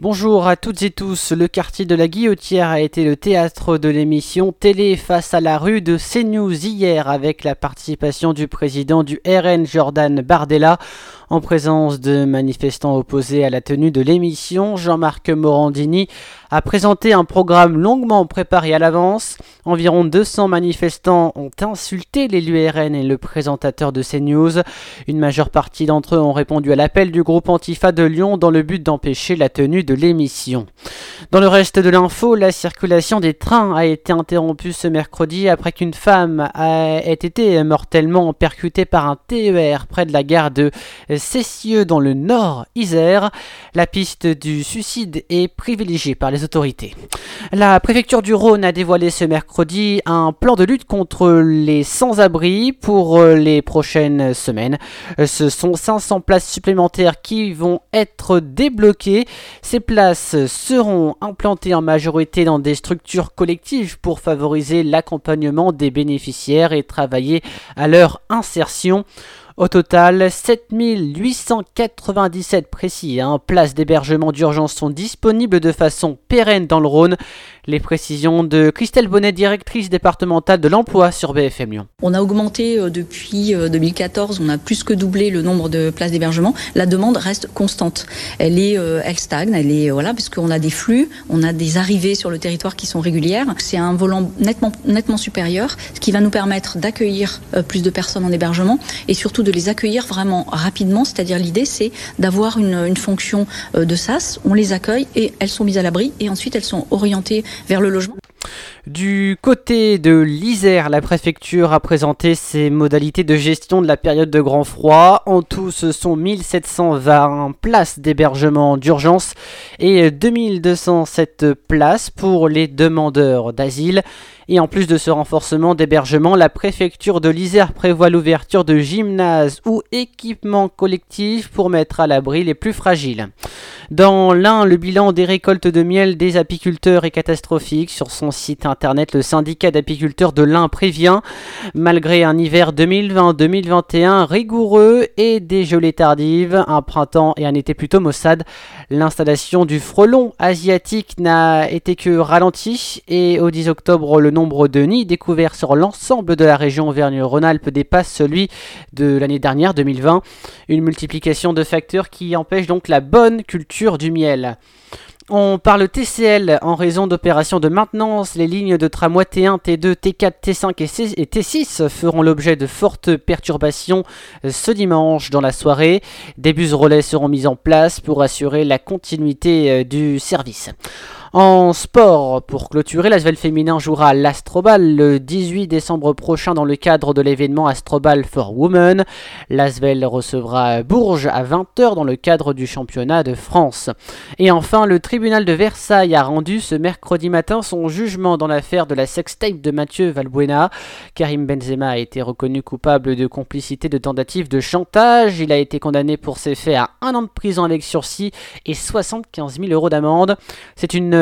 Bonjour à toutes et tous. Le quartier de la Guillotière a été le théâtre de l'émission Télé face à la rue de CNews hier avec la participation du président du RN Jordan Bardella en présence de manifestants opposés à la tenue de l'émission. Jean-Marc Morandini a présenté un programme longuement préparé à l'avance. Environ 200 manifestants ont insulté l'élu RN et le présentateur de CNews. Une majeure partie d'entre eux ont répondu à l'appel du groupe Antifa de Lyon dans le but d'empêcher la tenue l'émission. Dans le reste de l'info, la circulation des trains a été interrompue ce mercredi après qu'une femme ait été mortellement percutée par un TER près de la gare de Cessieux dans le nord Isère. La piste du suicide est privilégiée par les autorités. La préfecture du Rhône a dévoilé ce mercredi un plan de lutte contre les sans-abri pour les prochaines semaines. Ce sont 500 places supplémentaires qui vont être débloquées. Ces places seront implantées en majorité dans des structures collectives pour favoriser l'accompagnement des bénéficiaires et travailler à leur insertion. Au total, 7897 précis places d'hébergement d'urgence sont disponibles de façon pérenne dans le Rhône. Les précisions de Christelle Bonnet, directrice départementale de l'emploi sur BFM Lyon. On a augmenté euh, depuis 2014, euh, on a plus que doublé le nombre de places d'hébergement. La demande reste constante. Elle est, euh, elle stagne, elle est voilà, parce qu'on a des flux, on a des arrivées sur le territoire qui sont régulières. C'est un volant nettement, supérieur, ce qui va nous permettre d'accueillir plus de personnes en hébergement et surtout de les accueillir vraiment rapidement. C'est-à-dire l'idée, c'est d'avoir une, une fonction de SAS. On les accueille et elles sont mises à l'abri et ensuite elles sont orientées vers le logement. Du côté de l'Isère, la préfecture a présenté ses modalités de gestion de la période de grand froid. En tout, ce sont 1720 places d'hébergement d'urgence et 2207 places pour les demandeurs d'asile. Et en plus de ce renforcement d'hébergement, la préfecture de l'Isère prévoit l'ouverture de gymnases ou équipements collectifs pour mettre à l'abri les plus fragiles. Dans l'un, le bilan des récoltes de miel des apiculteurs est catastrophique. Sur son site internet, le syndicat d'apiculteurs de l'Ain prévient, malgré un hiver 2020-2021 rigoureux et des gelées tardives, un printemps et un été plutôt maussade, l'installation du frelon asiatique n'a été que ralentie et au 10 octobre, le nombre de nids découverts sur l'ensemble de la région Auvergne-Rhône-Alpes dépasse celui de l'année dernière 2020, une multiplication de facteurs qui empêche donc la bonne culture du miel. On parle TCL en raison d'opérations de maintenance. Les lignes de tramway T1, T2, T4, T5 et T6 feront l'objet de fortes perturbations ce dimanche dans la soirée. Des bus relais seront mis en place pour assurer la continuité euh, du service. En sport, pour clôturer, l'Asvel féminin jouera l'Astrobal le 18 décembre prochain dans le cadre de l'événement Astrobal for Women. L'Asvel recevra Bourges à 20h dans le cadre du championnat de France. Et enfin, le tribunal de Versailles a rendu ce mercredi matin son jugement dans l'affaire de la sextape de Mathieu Valbuena. Karim Benzema a été reconnu coupable de complicité de tentative de chantage. Il a été condamné pour ces faits à un an de prison avec sursis et 75 000 euros d'amende.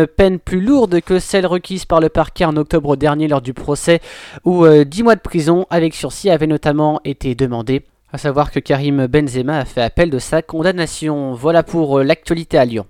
Peine plus lourde que celle requise par le parquet en octobre dernier lors du procès où 10 euh, mois de prison avec sursis avaient notamment été demandés. À savoir que Karim Benzema a fait appel de sa condamnation. Voilà pour euh, l'actualité à Lyon.